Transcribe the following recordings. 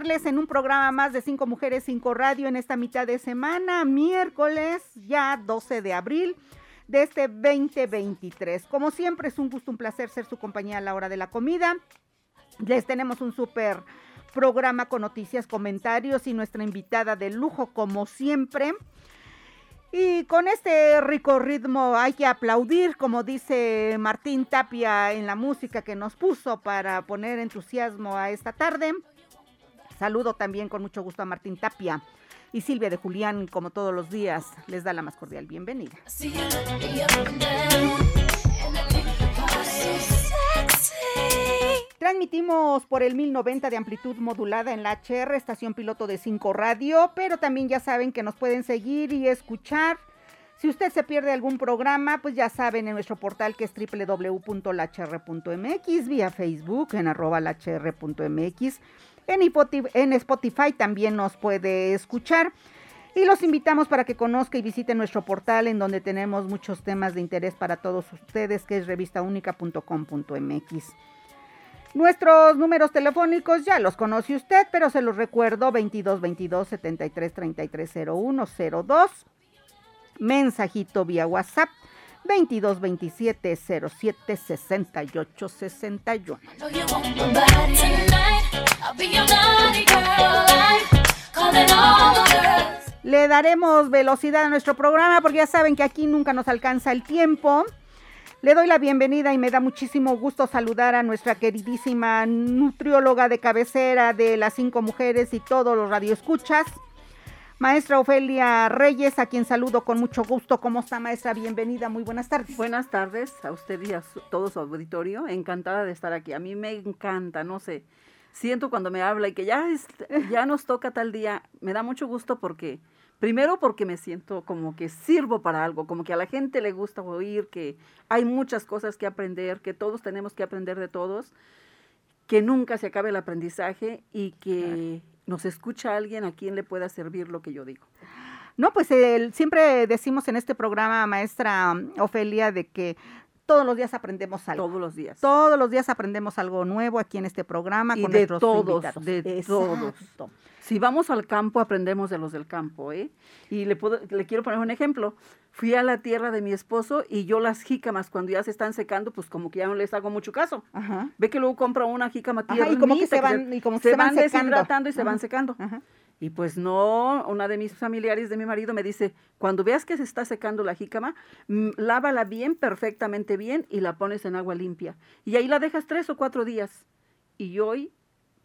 En un programa más de Cinco Mujeres, Cinco Radio en esta mitad de semana, miércoles ya 12 de abril de este 2023. Como siempre, es un gusto, un placer ser su compañía a la hora de la comida. Les tenemos un súper programa con noticias, comentarios y nuestra invitada de lujo, como siempre. Y con este rico ritmo hay que aplaudir, como dice Martín Tapia en la música que nos puso para poner entusiasmo a esta tarde. Saludo también con mucho gusto a Martín Tapia y Silvia de Julián, como todos los días, les da la más cordial bienvenida. Transmitimos por el 1090 de amplitud modulada en la HR, estación piloto de 5 radio, pero también ya saben que nos pueden seguir y escuchar. Si usted se pierde algún programa, pues ya saben en nuestro portal que es www.lhr.mx, vía Facebook en arroba lhr.mx. En, Spotify también nos puede escuchar. Y los invitamos para que conozca y visite nuestro portal en donde tenemos muchos temas de interés para todos ustedes, que es revistaunica.com.mx. Nuestros números telefónicos ya los conoce usted, pero se los recuerdo 22 22 73 33 01 02. Mensajito vía WhatsApp 22 27 07 68 61. Know you want my body tonight. I'll be your naughty girl. I'm calling all the girls. Le daremos velocidad a nuestro programa porque ya saben que aquí nunca nos alcanza el tiempo. Le doy la bienvenida y me da muchísimo gusto saludar a nuestra queridísima nutrióloga de cabecera de las cinco mujeres y todos los radioescuchas, maestra Ofelia Reyes, a quien saludo con mucho gusto. ¿Cómo está, maestra? Bienvenida, muy buenas tardes. Buenas tardes a usted y a su- todo su auditorio. Encantada de estar aquí. A mí me encanta, no sé. Siento cuando me habla y que ya, es- ya nos toca tal día. Me da mucho gusto porque, primero porque me siento como que sirvo para algo, como que a la gente le gusta oír, que hay muchas cosas que aprender, que todos tenemos que aprender de todos, que nunca se acabe el aprendizaje y que nos escucha alguien a quien le pueda servir lo que yo digo. No, pues el- siempre decimos en este programa, maestra Ofelia, de que todos los días aprendemos algo. Todos los días. Todos los días aprendemos algo nuevo aquí en este programa Y con de nuestros todos, invitados. de Exacto. todos. Si vamos al campo, aprendemos de los del campo, ¿eh? Y le, puedo, le quiero poner un ejemplo. Fui a la tierra de mi esposo y yo las jícamas, cuando ya se están secando, pues como que ya no les hago mucho caso. Ajá. Ve que luego compra una jícama Ajá, tierra y como que se van- y como que se van secando. deshidratando y se van secando. Ajá. Y pues no, una de mis familiares de mi marido me dice, cuando veas que se está secando la jícama, mm, lávala bien, perfectamente bien, y la pones en agua limpia. Y ahí la dejas tres o cuatro días. Y hoy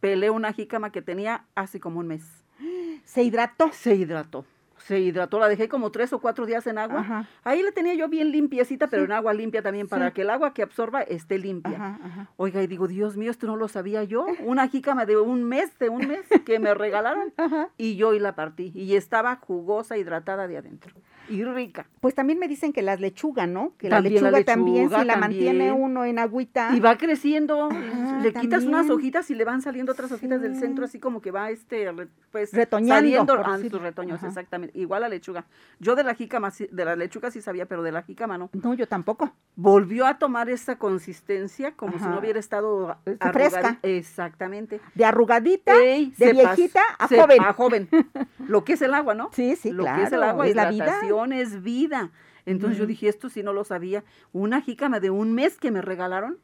pelé una jícama que tenía hace como un mes. Se hidrató. Se hidrató. Se hidrató, la dejé como tres o cuatro días en agua. Ajá. Ahí la tenía yo bien limpiecita, pero Sí. en agua limpia también, para Sí. que el agua que absorba esté limpia. Ajá, ajá. Oiga, y digo, Dios mío, esto no lo sabía yo. Una jícama de un mes, de un mes, que me regalaron. Y yo y la partí. Y estaba jugosa, hidratada de adentro. Y rica. Pues también me dicen que las lechugas, ¿no? Que la la lechuga también, lechuga, si la mantiene uno en agüita. Y va creciendo. Ajá, le quitas unas hojitas y le van saliendo otras hojitas del centro, así como que va este, pues, Retoñando, saliendo por ah, retoños, exactamente. Igual la lechuga. Yo de la jícama, de la lechuga sí sabía, pero de la jícama no. No, yo tampoco. Volvió a tomar esa consistencia como si no hubiera estado a- Está arrugadi- fresca. Exactamente. De arrugadita, Ey, de viejita a se- joven. A joven. Lo que es el agua, ¿no? Sí, sí, Lo claro. que es el agua, es la vida. es vida. Entonces yo dije, esto sí no lo sabía. Una jícama de un mes que me regalaron,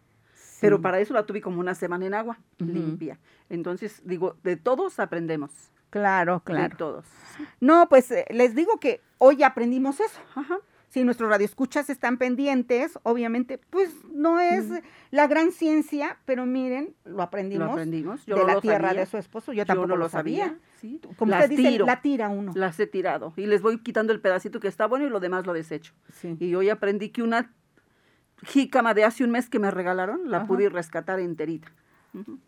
pero para eso la tuve como una semana en agua, limpia. Entonces, digo, de todos aprendemos. Claro, de claro. todos. No, pues eh, les digo que hoy aprendimos eso. Ajá. Si nuestros radioescuchas están pendientes, obviamente, pues no es la gran ciencia, pero miren, lo aprendimos, Lo aprendimos. Yo de no la lo tierra sabía. de su esposo. Yo Yo tampoco no lo sabía. Sí. Como las usted dice, tiro. la tira uno. Las he tirado. Y les voy quitando el pedacito que está bueno y lo demás lo desecho. Sí. Y hoy aprendí que una jícama de hace un mes que me regalaron, la Ajá. pude rescatar enterita.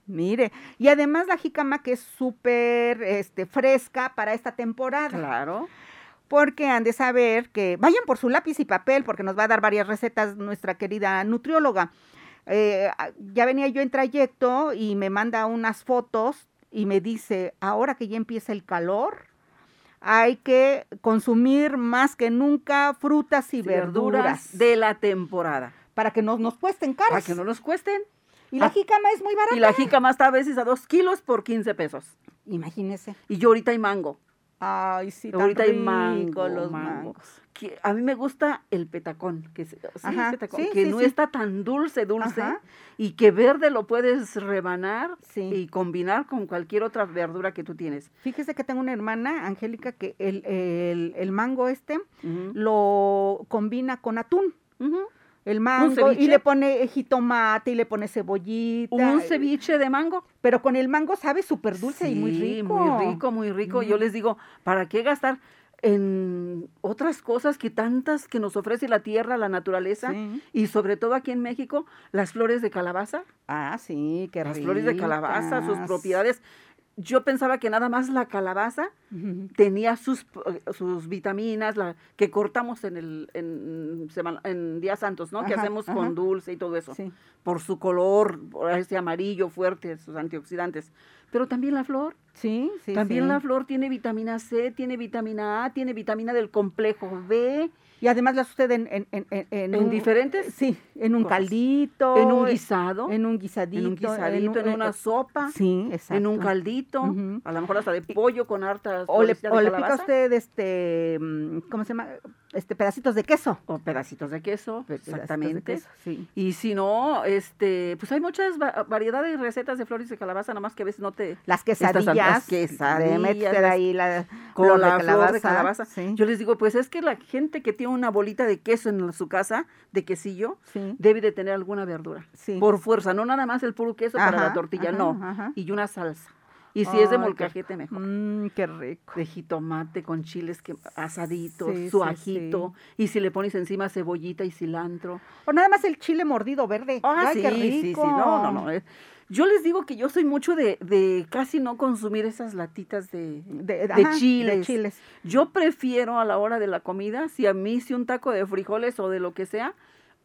Mire, y además la jícama que es súper este, fresca para esta temporada. Claro. porque han de saber que vayan por su lápiz y papel, porque nos va a dar varias recetas nuestra querida nutrióloga. Eh, a- ya venía yo en trayecto y me manda unas fotos y me dice, ahora que ya empieza el calor, hay que consumir más que nunca frutas y verduras, de la temporada. para que no nos cuesten caras. Para que no nos cuesten. Y la Ah, jícama es muy barata. Y la jícama está a veces a dos kilos por 15 pesos. Imagínese. Y yo ahorita hay mango. Ay, sí, tan ahorita hay mango, los mango. mangos. Que a mí me gusta el petacón, que, sí, Ajá, petacón, sí, que sí, no está tan dulce, dulce, Ajá. y que verde lo puedes rebanar y combinar con cualquier otra verdura que tú tienes. Fíjese que tengo una hermana, Angélica, que el, el, el mango este lo combina con atún. Ujú. El mango y le pone jitomate y le pone cebollita. Un ceviche de mango. Pero con el mango sabe súper dulce y muy rico. Muy rico, muy rico. Yo les digo, ¿para qué gastar en otras cosas que tantas que nos ofrece la tierra, la naturaleza? Sí. Y sobre todo aquí en México, las flores de calabaza. Ah, sí, qué Las flores de calabaza, sus propiedades. Yo pensaba que nada más la calabaza tenía sus, eh, sus vitaminas, la, que cortamos en, el, en, semana- en días santos, ¿no? que hacemos ajá. con dulce y todo eso. Sí. Por su color, por ese amarillo fuerte, sus antioxidantes. Pero también la flor. Sí, sí. también sí. la flor tiene vitamina C, tiene vitamina A, tiene vitamina del complejo B, Y además las usted en, en, en, en, en un- diferentes Sí, en un cosas. caldito. en un guisado, En un guisadito. en un guisadito, en, un- una eh, sopa, Sí, exacto. en un caldito, a lo mejor hasta de pollo con hartas O le, o le pica usted este, mm, ¿cómo se llama? Este, pedacitos de queso. O pedacitos de queso, de exactamente. queso, sí. Y si no, este, pues hay muchas va- variedades de recetas de flores de calabaza, nada más que a veces no te... Las Estas quesadillas. las quesadillas, las- ahí la Con flor la de flor de calabaza. Sí, Yo les digo, pues es que la gente que tiene una bolita de queso en su casa, de quesillo, sí, debe de tener alguna verdura. sí. Por fuerza, no nada más el puro queso para la tortilla, ajá, no. ajá. Y una salsa. Y si es de molcajete, mejor. Mm, qué rico. De jitomate con chiles que, asaditos, Sí, su sí, ajito. Y si le pones encima cebollita y cilantro. O nada más el chile mordido verde. Ah, Ay, sí, qué sí, sí. rico. No, no, no. eh. Yo les digo que yo soy mucho de, de casi no consumir esas latitas de, De, de ajá, chiles. De chiles. Yo prefiero a la hora de la comida, si a mí si un taco de frijoles o de lo que sea,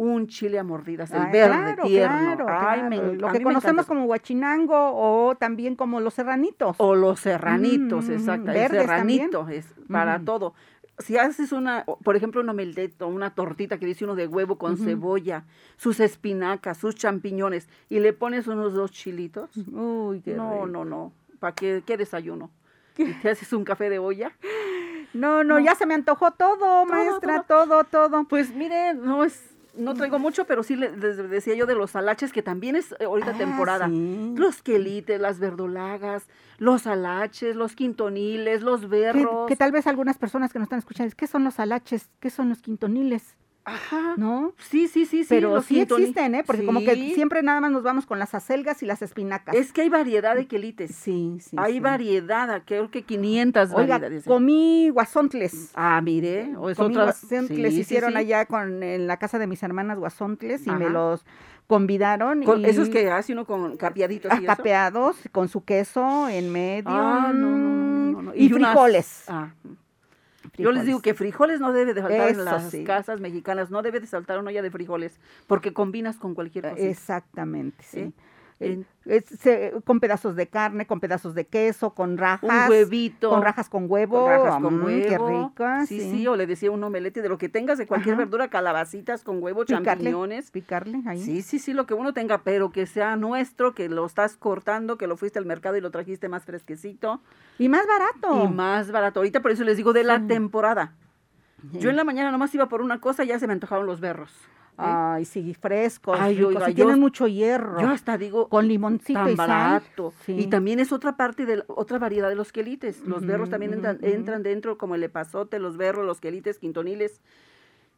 un chile a mordidas, el Ay, verde, claro, tierno. claro, Ay, me claro. Lo que conocemos como guachinango o también como los serranitos. O los serranitos, Mm, exacto. El serranito es para Ujú. todo. Si haces una, por ejemplo, un omelette o una tortita que dice uno de huevo con cebolla, sus espinacas, sus champiñones, y le pones unos dos chilitos. Uy, qué No, rico. no, no. ¿Para qué, qué desayuno? Y te haces un café de olla. No, no, No. ya se me antojó todo, maestra, todo, todo. Pues mire, no es, no traigo mucho, pero sí le- les decía yo de los alaches, que también es eh, ahorita Ah, temporada. sí. Los quelites, las verdolagas, los alaches, los quintoniles, los Que, berros. que tal vez algunas personas que nos están escuchando, ¿qué son los alaches? ¿Qué son los quintoniles? Ajá. ¿No? Sí, sí, sí, sí. Pero sí existen, ¿eh? Porque como que siempre nada más nos vamos con las acelgas y las espinacas. Es que hay variedad de quelites. Sí, sí. hay sí. variedad, creo que 500 Oiga, variedades. comí guasontles. Ah, mire, o es comí otra. guasontles, sí, hicieron allá con, en la casa de mis hermanas guasontles y me los convidaron. Con y, esos que hace uno con capeaditos ah, y eso. capeados, con su queso en medio. Ah, no, no, no, no, no. Y, unas- frijoles. Ah. Yo les digo que frijoles no debe de faltar Eso en las sí. casas mexicanas, no debe de saltar una olla de frijoles, porque combinas con cualquier cosa. Exactamente, sí. ¿Sí? Eh, En- es- se- con pedazos de carne, con pedazos de queso, con rajas. un huevito. Con rajas con huevo. con rajas con mm, huevo. Qué rica. Sí, sí, o le decía un omelete de lo que tengas, de cualquier Ajá. verdura, calabacitas con huevo, Picarle, champiñones. Picarle ahí. Sí, sí, sí, lo que uno tenga, pero que sea nuestro, que lo estás cortando, que lo fuiste al mercado y lo trajiste más fresquecito Y más barato. y más barato. Ahorita por eso les digo de la Sí. temporada. Yo en la mañana nomás iba por una cosa y ya se me antojaron los berros. Ay, sí, frescos, Ay, ricos, oiga, y yo- tienen mucho hierro. Yo hasta digo, con limoncito tan y sal. barato. Sí. Y también es otra parte de la- otra variedad de los quelites. Los berros Ujú, también entran, entran dentro, como el epazote, los berros, los quelites, quintoniles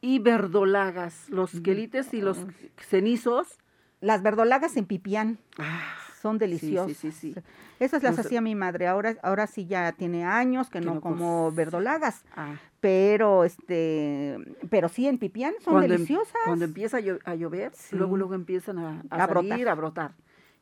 y verdolagas. Los quelites y los cenizos. Las verdolagas en pipián Ah, son deliciosas. sí, sí, sí. Esas las Nos- hacía mi madre. Ahora, ahora sí ya tiene años que, Que no no como cos- verdolagas. Ah, Pero este, pero sí en pipián son cuando, em- deliciosas. cuando empieza a, llo- a llover, luego luego empiezan a, a A brotar. salir, a brotar.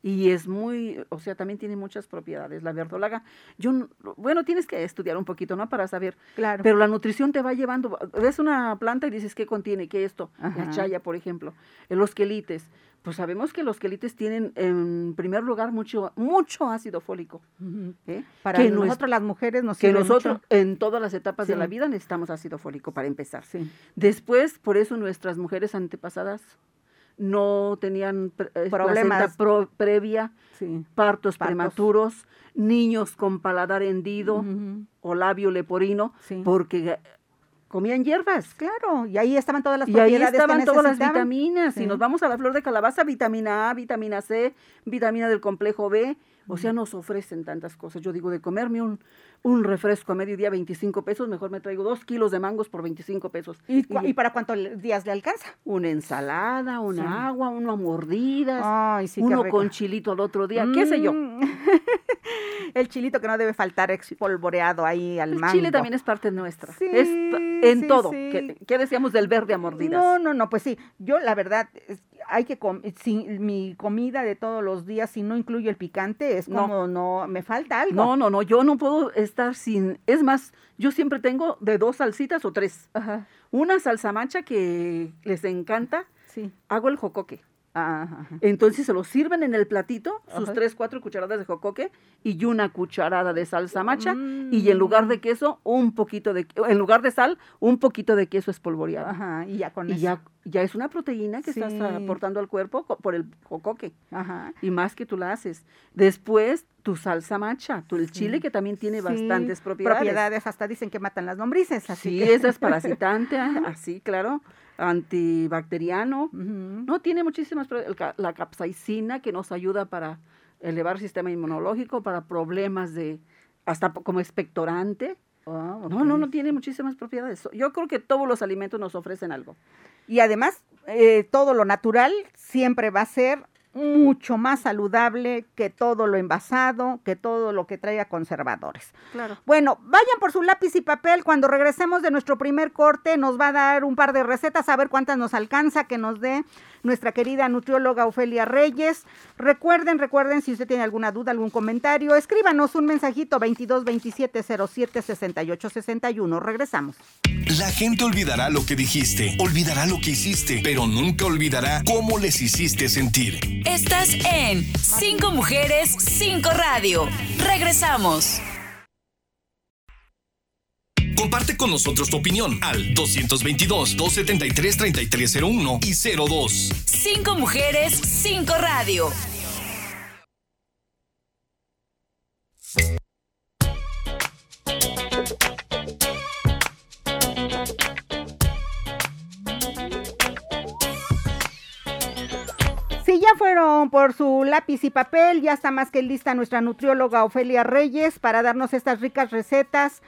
Y es muy, o sea, también tiene muchas propiedades. La verdolaga, yo, no- bueno, tienes que estudiar un poquito, ¿no? Para saber. claro. Pero la nutrición te va llevando, ves una planta y dices, ¿qué contiene? ¿Qué esto? Ajá. La chaya, por ejemplo. Los quelites. Pues sabemos que los quelites tienen, en primer lugar, mucho, mucho ácido fólico. ¿eh? Para que nosotros las mujeres nos que nosotros mucho. en todas las etapas de la vida necesitamos ácido fólico para empezar. Sí. Después, por eso nuestras mujeres antepasadas no tenían eh, Problemas. pro- previa, Sí. partos, Partos. prematuros, niños con paladar hendido o labio leporino, porque comían hierbas. Claro, y ahí estaban todas las Y ahí que estaban todas las vitaminas. Sí. Si nos vamos a la flor de calabaza, vitamina A, vitamina C, vitamina del complejo B. O sea, nos ofrecen tantas cosas. Yo digo, de comerme un, un refresco a mediodía 25 pesos, mejor me traigo dos kilos de mangos por 25 pesos. ¿Y, para cuántos días le alcanza? Una ensalada, una Sí. agua, uno a mordidas, Ay, sí, uno con chilito al otro día, qué sé yo. Mm. El chilito que no debe faltar espolvoreado ahí al El mango. chile también es parte nuestra. Sí, es en sí, todo. sí. ¿Qué, qué decíamos del verde a mordidas? No, no, no, pues sí. Yo la verdad es- hay que si mi comida de todos los días si no incluye el picante es como no me falta algo. No, no, no, yo no puedo estar sin. Es más, yo siempre tengo de dos salsitas o tres. Ajá. Una salsa mancha que les encanta, Sí. hago el jocoque. Ajá, ajá. Entonces se lo sirven en el platito, sus tres, cuatro cucharadas de jocoque y una cucharada de salsa macha. Mm. Y en lugar de queso, un poquito de, en lugar de sal, un poquito de queso espolvoreado. Ajá, y ya con Y eso. ya, ya es una proteína que estás aportando al cuerpo por el jocoque. Ajá. Y más que tú la haces. Después, tu salsa macha, tu, el Sí. chile que también tiene Sí, bastantes propiedades. Propiedades, hasta dicen que matan las lombrices. Así Sí, que- esa es parasitante, ah, así, claro, antibacteriano. No, tiene muchísimas, la capsaicina que nos ayuda para elevar el sistema inmunológico, para problemas de, hasta como expectorante. Oh, No, no, no tiene muchísimas propiedades. Yo creo que todos los alimentos nos ofrecen algo. Y además, eh, todo lo natural siempre va a ser mucho más saludable que todo lo envasado, que todo lo que traiga conservadores. Claro. Bueno, vayan por su lápiz y papel. Cuando regresemos de nuestro primer corte, nos va a dar un par de recetas, a ver cuántas nos alcanza que nos dé nuestra querida nutrióloga Ofelia Reyes. Recuerden, recuerden, si usted tiene alguna duda, algún comentario, escríbanos un mensajito 22 27 07 68 61. Regresamos. La gente olvidará lo que dijiste, olvidará lo que hiciste, pero nunca olvidará cómo les hiciste sentir. Estás en Cinco Mujeres, Cinco Radio. Regresamos. Comparte con nosotros tu opinión al 222-273-3301 y 02. Cinco Mujeres, Cinco Radio. Ya fueron por su lápiz y papel, ya está más que lista nuestra nutrióloga Ofelia Reyes para darnos estas ricas recetas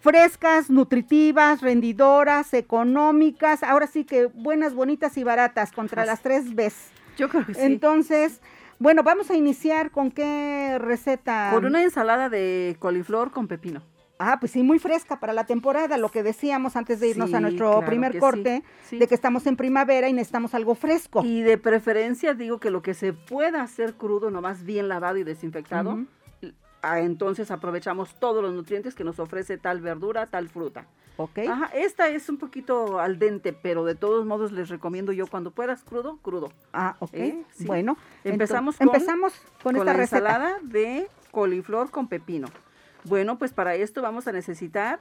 frescas, nutritivas, rendidoras, económicas, ahora sí que buenas, bonitas y baratas contra las tres Bs. Yo creo que sí. Entonces, bueno, vamos a iniciar con qué receta. Con una ensalada de coliflor con pepino. Ah, pues sí, muy fresca para la temporada, lo que decíamos antes de irnos a nuestro claro primer sí, corte, sí. de que estamos en primavera y necesitamos algo fresco. Y de preferencia digo que lo que se pueda hacer crudo, nomás bien lavado y desinfectado, ah, entonces aprovechamos todos los nutrientes que nos ofrece tal verdura, tal fruta. ¿Ok? Ajá, esta es un poquito al dente, pero de todos modos les recomiendo yo cuando puedas crudo, crudo. Ah, ok. ¿Eh? Bueno, Empezamos con- empezamos con, Con esta la receta. ensalada de coliflor con pepino. Bueno, pues para esto vamos a necesitar,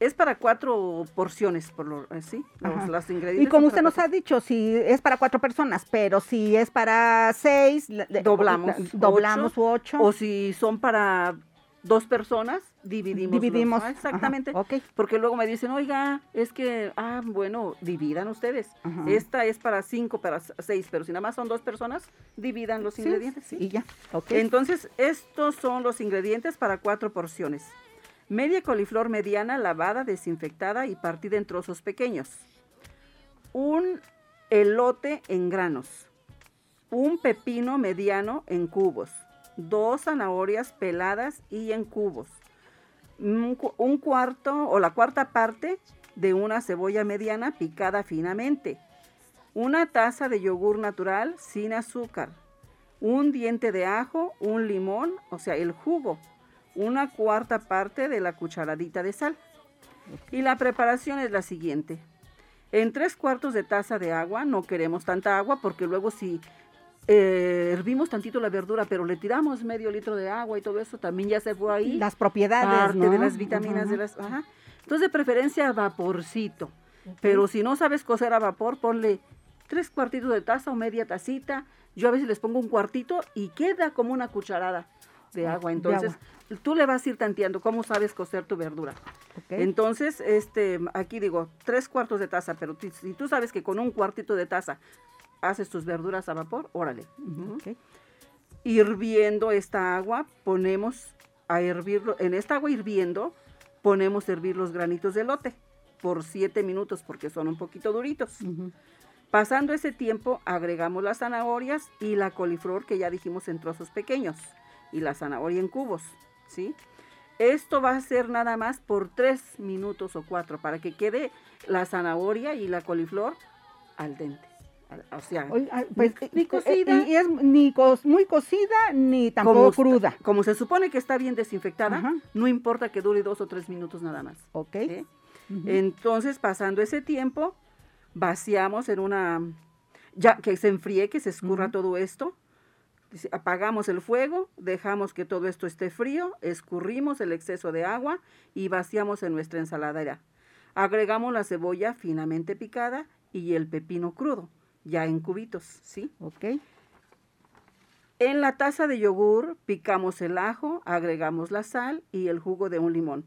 es para cuatro porciones, por lo así, los, Ajá. los ingredientes. Y como usted nos cuatro. ha dicho, si es para cuatro personas, pero si es para seis, Doblamos doblamos ocho, u ocho. O si son para dos personas, dividimos. los- Dividimos. Ah, exactamente. Ajá. Porque luego me dicen, oiga, es que, ah, bueno, dividan ustedes. Ajá. Esta es para cinco, para seis, pero si nada más son dos personas, dividan los Sí, ingredientes. ¿sí? Y ya. Ok. Entonces, estos son los ingredientes para cuatro porciones. Media coliflor mediana, lavada, desinfectada y partida en trozos pequeños. Un elote en granos. Un pepino mediano en cubos. Dos zanahorias peladas y en cubos. Un, cu- un cuarto o la cuarta parte de una cebolla mediana picada finamente. Una taza de yogur natural sin azúcar un diente de ajo, un limón, o sea, el jugo, una cuarta parte de la cucharadita de sal. Y la preparación es la siguiente. En tres cuartos de taza de agua, no queremos tanta agua porque luego si eh, hervimos tantito la verdura, pero le tiramos medio litro de agua y todo eso, también ya se fue ahí. Las propiedades, parte ¿no? de las vitaminas Ajá. de las ajá. entonces de preferencia vaporcito. Pero si no sabes cocer a vapor ponle tres cuartitos de taza o media tacita. Yo a veces les pongo un cuartito y queda como una cucharada de agua. de entonces tú le vas a ir tanteando cómo sabes cocer tu verdura. Entonces este aquí digo tres cuartos de taza pero si tú sabes que con un cuartito de taza haces tus verduras a vapor órale hirviendo esta agua, ponemos a hervirlo, en esta agua hirviendo, ponemos a hervir los granitos de lote por siete minutos porque son un poquito duritos. Pasando ese tiempo, agregamos las zanahorias y la coliflor que ya dijimos en trozos pequeños y la zanahoria en cubos, ¿sí? Esto va a ser nada más por tres minutos o cuatro para que quede la zanahoria y la coliflor al dente. O sea, pues, ni, ni eh, cocida, eh, y es ni muy cocida ni tampoco cruda. Como se supone que está bien desinfectada, Ajá. no importa que dure dos o tres minutos nada más. Ok. Entonces, pasando ese tiempo, vaciamos en una, ya que se enfríe, que se escurra todo esto. Apagamos el fuego, dejamos que todo esto esté frío, escurrimos el exceso de agua y vaciamos en nuestra ensaladera. Agregamos la cebolla finamente picada y el pepino crudo, ya en cubitos, ¿sí? Ok. En la taza de yogur picamos el ajo, agregamos la sal y el jugo de un limón.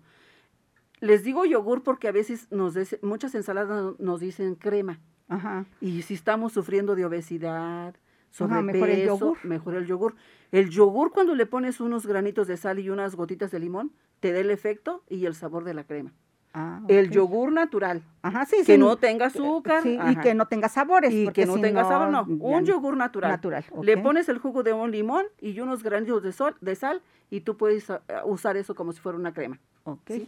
Les digo yogur porque a veces nos des- muchas ensaladas nos dicen crema. Ajá. Y si estamos sufriendo de obesidad, Ajá, sobrepeso, mejor el yogur. mejor el yogur. El yogur cuando le pones unos granitos de sal y unas gotitas de limón, te da el efecto y el sabor de la crema. Ah, El yogur natural, Ajá, sí, que sí. no tenga azúcar. Sí, y que no tenga sabores. Y que no si tenga sabor, no. Un yogur natural. Natural, Le pones el jugo de un limón y unos granitos de, sol, de sal y tú puedes ah, usar eso como si fuera una crema. Ok. ¿sí?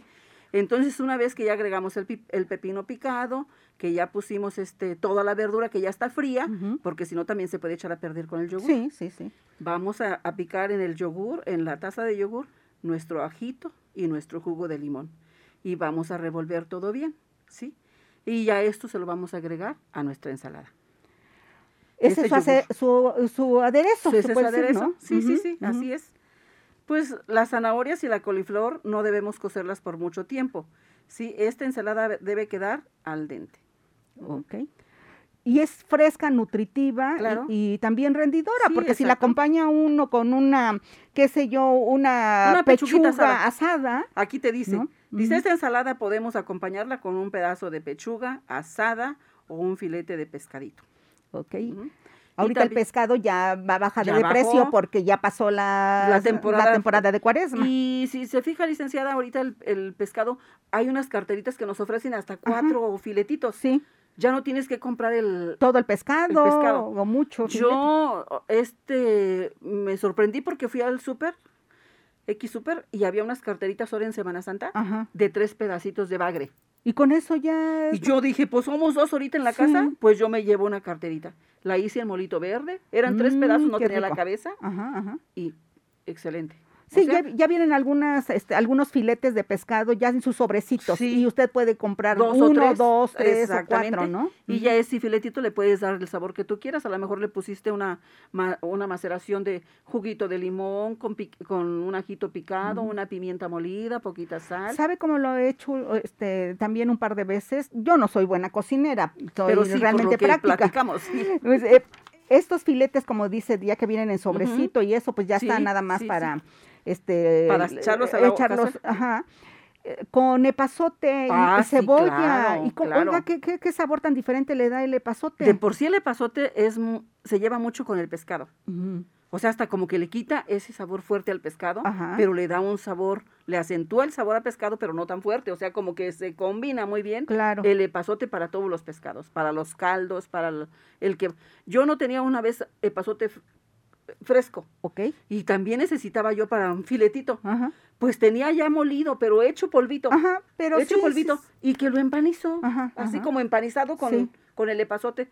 Entonces, una vez que ya agregamos el, el pepino picado, que ya pusimos este, toda la verdura que ya está fría, porque si no también se puede echar a perder con el yogur. Sí, sí, sí. Vamos a, a picar en el yogur, en la taza de yogur, nuestro ajito y nuestro jugo de limón. Y vamos a revolver todo bien, ¿sí? Y ya esto se lo vamos a agregar a nuestra ensalada. Ese Este es su, ace- su, su aderezo. Ese es aderezo. ¿no? Sí, sí, sí, así es. Pues las zanahorias y la coliflor no debemos cocerlas por mucho tiempo. Sí, esta ensalada debe quedar al dente. Ok. Y es fresca, nutritiva y- Claro. y, también rendidora, Sí, porque si la acompaña uno con una, qué sé yo, una, pechuga asada. asada, Aquí te dice, ¿No? Dice esta ensalada podemos acompañarla con un pedazo de pechuga asada o un filete de pescadito. ok. Ahorita el pescado ya va a bajar de precio porque ya pasó la, La temporada- la temporada de cuaresma. Y si se fija, licenciada, ahorita el, el pescado, hay unas carteritas que nos ofrecen hasta cuatro filetitos. Sí, Ya no tienes que comprar el, todo el pescado, El pescado. o mucho. Yo, este, me sorprendí porque fui al súper, X súper, y había unas carteritas ahora en Semana Santa Ajá. de tres pedacitos de bagre. Y con eso ya... Y yo dije, pues somos dos ahorita en la Sí. casa, pues yo me llevo una carterita. La hice en molito verde, eran tres Mm, pedazos, no qué tenía la cabeza, Ajá, ajá. y excelente. O Sí, sea, ya, ya vienen algunas, este, algunos filetes de pescado ya en sus sobrecitos Sí. y usted puede comprar Dos uno, tres, dos, tres o cuatro, ¿no? Y ya ese filetito le puedes dar el sabor que tú quieras. A lo mejor le pusiste una, una maceración de juguito de limón con, con un ajito picado, una pimienta molida, poquita sal. ¿Sabe cómo lo he hecho este, también un par de veces? Yo no soy buena cocinera, soy Pero sí, por lo realmente que práctica. platicamos. Pues, eh, estos filetes, como dice, ya que vienen en sobrecito y eso, pues ya Sí, está nada más para este Para echarlos a la echarlos, ajá, eh, con epazote y- Ah, y, sí, cebolla claro, y con, claro. oiga ¿qué, qué, qué sabor tan diferente le da el epazote. De por sí el epazote es, se lleva mucho con el pescado. O sea, hasta como que le quita ese sabor fuerte al pescado, Ajá. pero le da un sabor, le acentúa el sabor al pescado, pero no tan fuerte. O sea, como que se combina muy bien Claro. el epazote para todos los pescados, para los caldos, para el, el que... Yo no tenía una vez epazote fresco Ok. y también necesitaba yo para un filetito. Ajá. Pues tenía ya molido, pero hecho polvito. Ajá, pero hecho sí, polvito. sí, Y que lo empanizó, Ajá, así ajá. como empanizado con, con el epazote.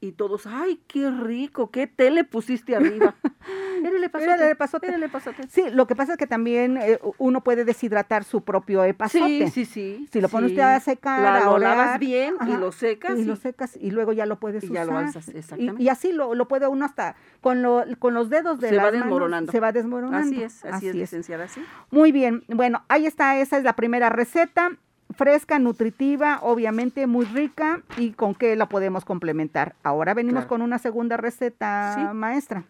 Y todos, ay, qué rico, qué té le pusiste arriba. Era el epazote. Era el epazote. Era el epazote. Sí, lo que pasa es que también eh, uno puede deshidratar su propio epazote. Sí, sí, sí. Si lo pone sí. usted a secar, La- a lo lavas bien y lo secas. y y- lo secas y luego ya lo puedes y ya lo usar. alzas, Y- exactamente. Y, así lo, lo puede uno hasta con, lo, con los dedos de Se va las manos, desmoronando. se va desmoronando. Así es, así, es, licenciada, así. Muy bien, bueno, ahí está, esa es la primera receta, fresca, nutritiva, obviamente muy rica y con qué la podemos complementar. Ahora venimos Claro. con una segunda receta, Sí. maestra.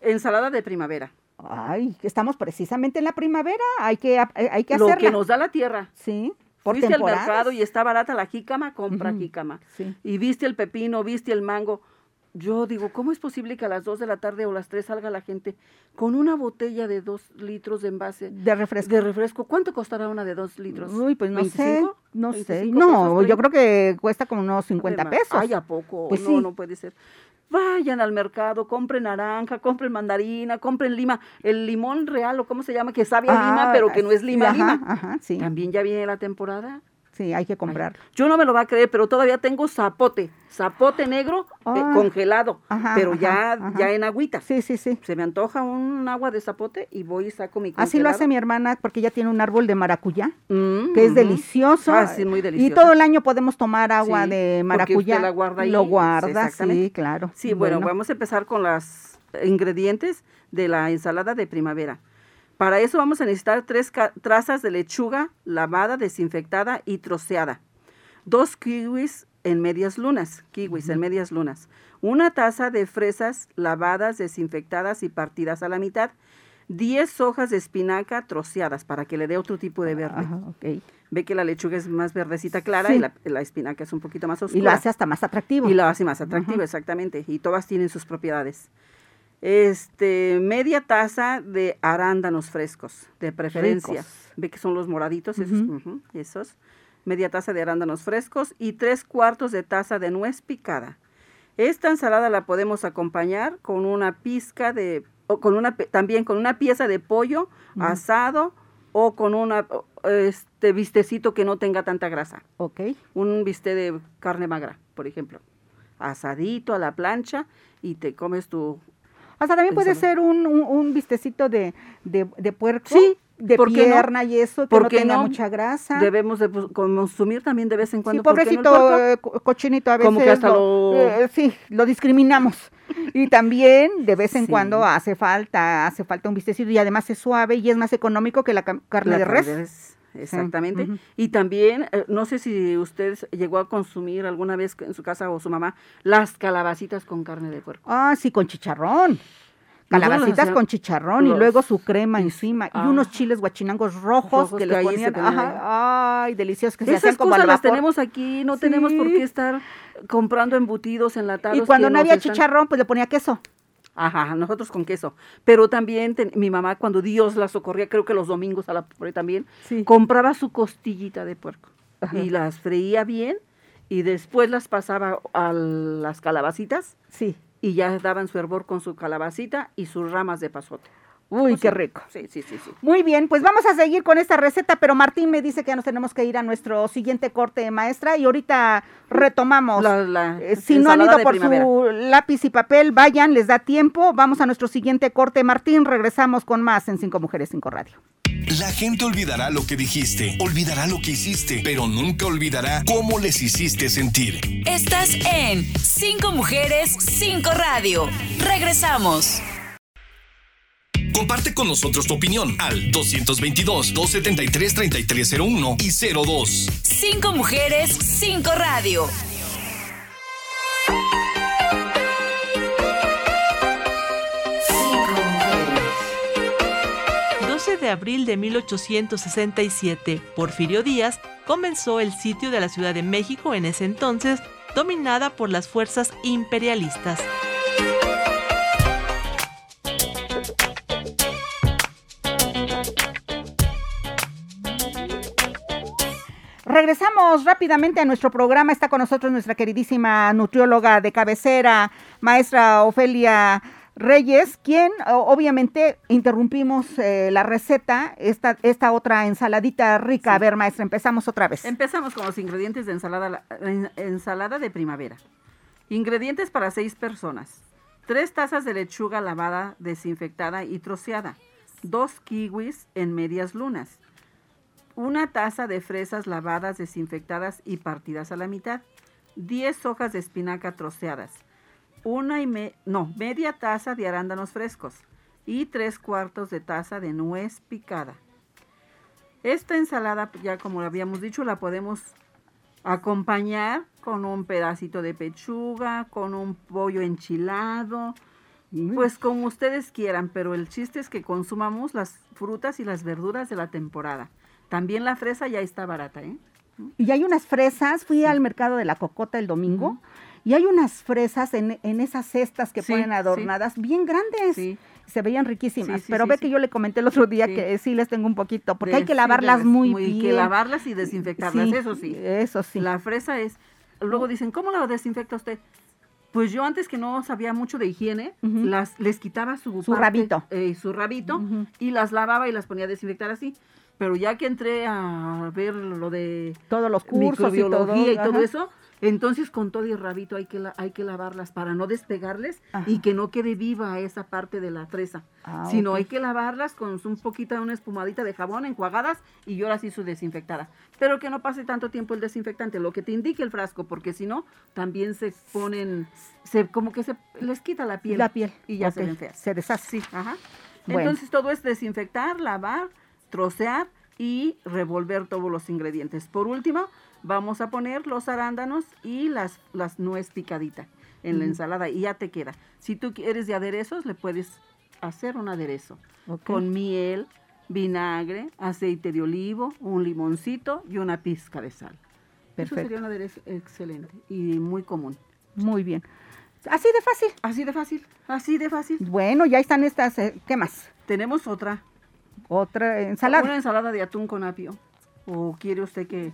Ensalada de primavera. Ay, estamos precisamente en la primavera, hay que, hay que Lo hacerla. que nos da la tierra. Sí, por al temporadas. mercado y está barata la jícama, compra Ujú. jícama. Sí. Y viste el pepino, viste el mango. Yo digo, ¿cómo es posible que a las 2 de la tarde o las 3 salga la gente con una botella de 2 litros de envase De refresco. de refresco? ¿Cuánto costará una de 2 litros? Uy, pues no sé, ¿25? no sé. 25 No, pesos, yo 30. creo que cuesta como unos 50 Además, pesos. Ay, ¿a poco? Pues no, sí. no puede ser. Vayan al mercado, compren naranja, compren mandarina, compren lima. El limón real, o cómo se llama, que sabe a lima, Ah, pero que no es lima, ajá, lima. Ajá, sí. También ya viene la temporada. Sí, hay que comprarlo. Yo no me lo va a creer, pero todavía tengo zapote, zapote negro eh, congelado, Ajá, pero ajá, ya, ajá. ya en agüita. Sí, sí, sí. Se me antoja un agua de zapote y voy y saco mi Así lo congelado. hace mi hermana porque ella tiene un árbol de maracuyá Mm, que es delicioso. Ah, sí, muy Y delicioso. todo el año podemos tomar agua Sí, de maracuyá. usted la guarda ahí, Lo guarda, sí, claro. Sí, bueno, vamos a empezar con los ingredientes de la ensalada de primavera. Para eso vamos a necesitar tres trazas de lechuga lavada, desinfectada y troceada. Dos kiwis en medias lunas, kiwis en medias lunas. Una taza de fresas lavadas, desinfectadas y partidas a la mitad. Diez hojas de espinaca troceadas para que le dé otro tipo de verde. Ajá. Ve que la lechuga es más verdecita clara Sí. y la, la espinaca es un poquito más oscura. Y lo hace hasta más atractivo. Y lo hace más atractivo, exactamente. Y todas tienen sus propiedades. Este, media taza de arándanos frescos, de preferencia. Ricos. Ve que son los moraditos, esos, esos. Media taza de arándanos frescos y tres cuartos de taza de nuez picada. Esta ensalada la podemos acompañar con una pizca de, o con una, también con una pieza de pollo asado o con una, este bistecito que no tenga tanta grasa Ok. un bistec de carne magra, por ejemplo, asadito a la plancha y te comes tu... O sea, también puede ser un, un, un vistecito de, de, de puerco, Sí, de pierna y eso, que ¿Por no tenga no? mucha grasa. Debemos de pues, consumir también de vez en Sí, cuando. ¿por qué no el pobrecito eh, co- cochinito, a veces Como que hasta lo- eh, sí, lo discriminamos. Y también de vez en Sí. cuando hace falta, hace falta un vistecito y además es suave y es más económico que la carne La de res. Exactamente. Y también, eh, no sé si usted llegó a consumir alguna vez en su casa o su mamá, las calabacitas con carne de puerco. Ah, sí, con chicharrón. Calabacitas con chicharrón y luego su crema encima y ah. unos chiles guachinangos rojos, Rojos que se ponían, ajá, ay, deliciosos que se Esas hacían como cosas al las tenemos aquí, no tenemos por qué estar comprando embutidos enlatados. Y cuando no había están- chicharrón, pues le ponía queso. Ajá, nosotros con queso. Pero también ten- mi mamá, cuando Dios la socorría, creo que los domingos a la pobre también, Sí. compraba su costillita de puerco Ajá. y las freía bien y después las pasaba a las calabacitas Sí. y ya daban su hervor con su calabacita y sus ramas de pasote. Uy, O qué rico. Sí, sí, sí, sí. Muy bien, pues vamos a seguir con esta receta, pero Martín me dice que ya nos tenemos que ir a nuestro siguiente corte, maestra, y ahorita retomamos. La- la Eh, si no han ido por primavera. su lápiz y papel, vayan, les da tiempo. Vamos a nuestro siguiente corte, Martín. Regresamos con más en Cinco Mujeres, Cinco Radio. La gente olvidará lo que dijiste, olvidará lo que hiciste, pero nunca olvidará cómo les hiciste sentir. Estás en Cinco Mujeres, Cinco Radio. Regresamos. Comparte con nosotros tu opinión al 222-273-3301 y 02. Cinco Mujeres, Cinco Radio. abril de 1867. Porfirio Díaz comenzó el sitio de la Ciudad de México en ese entonces, dominada por las fuerzas imperialistas. Regresamos rápidamente a nuestro programa. Está con nosotros nuestra queridísima nutrióloga de cabecera, maestra Ofelia Reyes, quien obviamente interrumpimos eh, la receta, esta, esta otra ensaladita rica. A ver, maestra, empezamos otra vez. Empezamos con los ingredientes de ensalada, la- en- ensalada de primavera. Ingredientes para seis personas. Tres tazas de lechuga lavada, desinfectada y troceada. Dos kiwis en medias lunas. Una taza de fresas lavadas, desinfectadas y partidas a la mitad. Diez hojas de espinaca troceadas. Una y me- no, media taza de arándanos frescos. Y tres cuartos de taza de nuez picada. Esta ensalada, ya como lo habíamos dicho, la podemos acompañar con un pedacito de pechuga, con un pollo enchilado, pues como ustedes quieran, pero el chiste es que consumamos las frutas y las verduras de la temporada. También la fresa ya está barata, ¿eh? Y hay unas fresas, fui al mercado de la Cocota el domingo, y hay unas fresas en, en esas cestas que Sí, ponen adornadas, bien grandes. Se veían riquísimas, pero ve que yo le comenté el otro día que sí les tengo un poquito, porque De- hay que lavarlas muy, muy- bien. que lavarlas y desinfectarlas, eso sí. Eso sí. La fresa es, luego dicen, ¿cómo la desinfecta usted? Pues yo antes que no sabía mucho de higiene, las, les quitaba su, Su rabito. eh, su rabito y las lavaba y las ponía a desinfectar así. Pero ya que entré a ver lo de Todos los cursos y todo. y todo, eso, entonces con todo y rabito hay que, la- hay que lavarlas para no despegarles Ajá. y que no quede viva esa parte de la fresa. Ah, sino hay que lavarlas con un poquito de una espumadita de jabón enjuagadas y yo sí su desinfectada. Pero que no pase tanto tiempo el desinfectante, lo que te indique el frasco, porque si no, también se ponen, se como que se les quita la piel. La piel. Y ya se ven feas. Se deshace. Sí, ajá. Bueno. Entonces todo es desinfectar, lavar, trocear y revolver todos los ingredientes. Por último, vamos a poner los arándanos y las, las nuez picadita en la ensalada y ya te queda. Si tú eres de aderezos, le puedes hacer un aderezo con miel, vinagre, aceite de olivo, un limoncito y una pizca de sal. Eso Perfecto. sería un aderezo excelente y muy común. Muy bien. Así de fácil. Así de fácil, así de fácil. Bueno, ya están estas. eh, ¿Qué más? Tenemos otra. Otra ensalada. Una ensalada de atún con apio. ¿O quiere usted que...?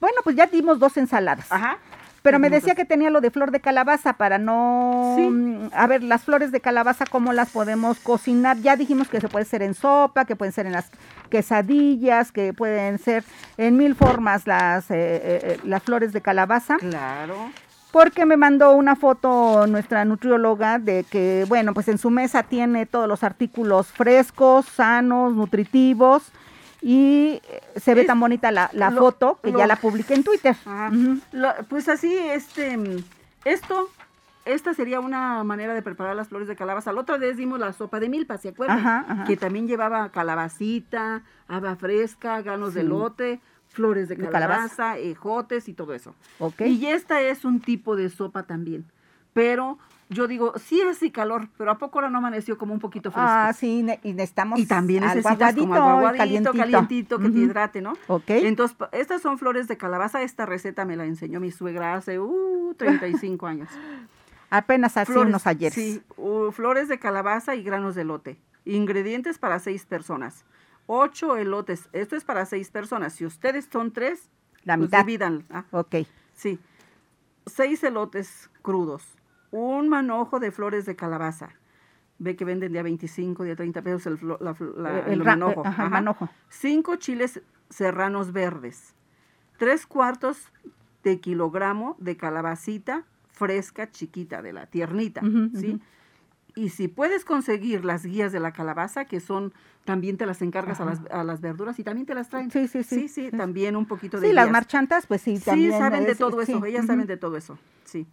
Bueno, pues ya dimos dos ensaladas. Ajá. Pero me decía que tenía lo de flor de calabaza para no... Sí. mm, A ver, las flores de calabaza, ¿cómo las podemos cocinar? Ya dijimos que se puede ser en sopa, que pueden ser en las quesadillas, que pueden ser en mil formas las, eh, eh, eh, las flores de calabaza. Claro. Porque me mandó una foto nuestra nutrióloga de que, bueno, pues en su mesa tiene todos los artículos frescos, sanos, nutritivos. Y eh, se ve Es- tan bonita la, la lo- foto que lo- ya la publiqué en Twitter. Lo- pues así, este, esto, esta sería una manera de preparar las flores de calabaza. La otra vez dimos la sopa de milpa, ¿se acuerdan? Ajá, ajá. Que también llevaba calabacita, haba fresca, granos de Sí. Flores de calabaza, ejotes y todo eso. Ok. Y esta es un tipo de sopa también. Pero yo digo, sí es y calor, pero ¿a poco ahora no amaneció como un poquito fresco? Ah, sí, ne- y necesitamos Y también necesitas como algo aguadito, aguadito, calientito, que te hidrate, ¿no? Ok. Entonces, estas son flores de calabaza. Esta receta me la enseñó mi suegra hace uh, 35 años. Apenas hace Flores, unos ayeres. Sí, uh, flores de calabaza y granos de elote. Ingredientes para seis personas. Ocho elotes. Esto es para seis personas. Si ustedes son tres, La pues mitad. dividan. Ah, Ok. sí. Seis elotes crudos. Un manojo de flores de calabaza. Ve que venden de a 25, de a 30 pesos el, flo- la fl- la- el el ra- manojo. ajá, el Ajá. manojo. Cinco chiles serranos verdes. Tres cuartos de kilogramo de calabacita fresca chiquita, de la tiernita, ¿sí? Y si puedes conseguir las guías de la calabaza, que son, también te las encargas a las, a las verduras y también te las traen. Sí, sí, sí, Sí, sí, sí. también un poquito de Sí, las guías. marchantas, pues sí, Sí, también. saben de todo eso, sí, ellas saben de todo eso, sí.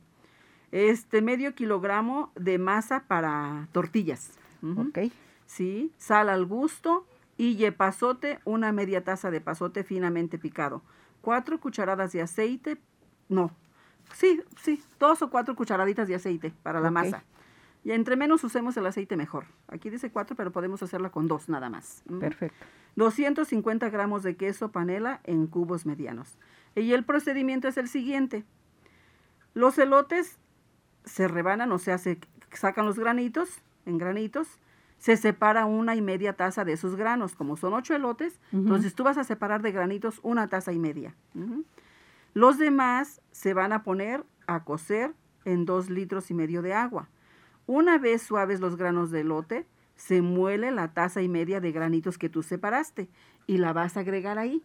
Este, medio kilogramo de masa para tortillas. Ok. Sí, sal al gusto y yepazote, una media taza de pasote finamente picado. Cuatro cucharadas de aceite, no, sí, sí, dos o cuatro cucharaditas de aceite para la masa. Y entre menos usemos el aceite, mejor. Aquí dice cuatro, pero podemos hacerla con dos nada más. Perfecto. 250 gramos de queso panela en cubos medianos. Y el procedimiento es el siguiente. Los elotes se rebanan, o sea, se sacan los granitos en granitos, se separa una y media taza de esos granos. Como son ocho elotes, entonces tú vas a separar de granitos una taza y media. Los demás se van a poner a cocer en dos litros y medio de agua. Una vez suaves los granos de elote, se muele la taza y media de granitos que tú separaste y la vas a agregar ahí.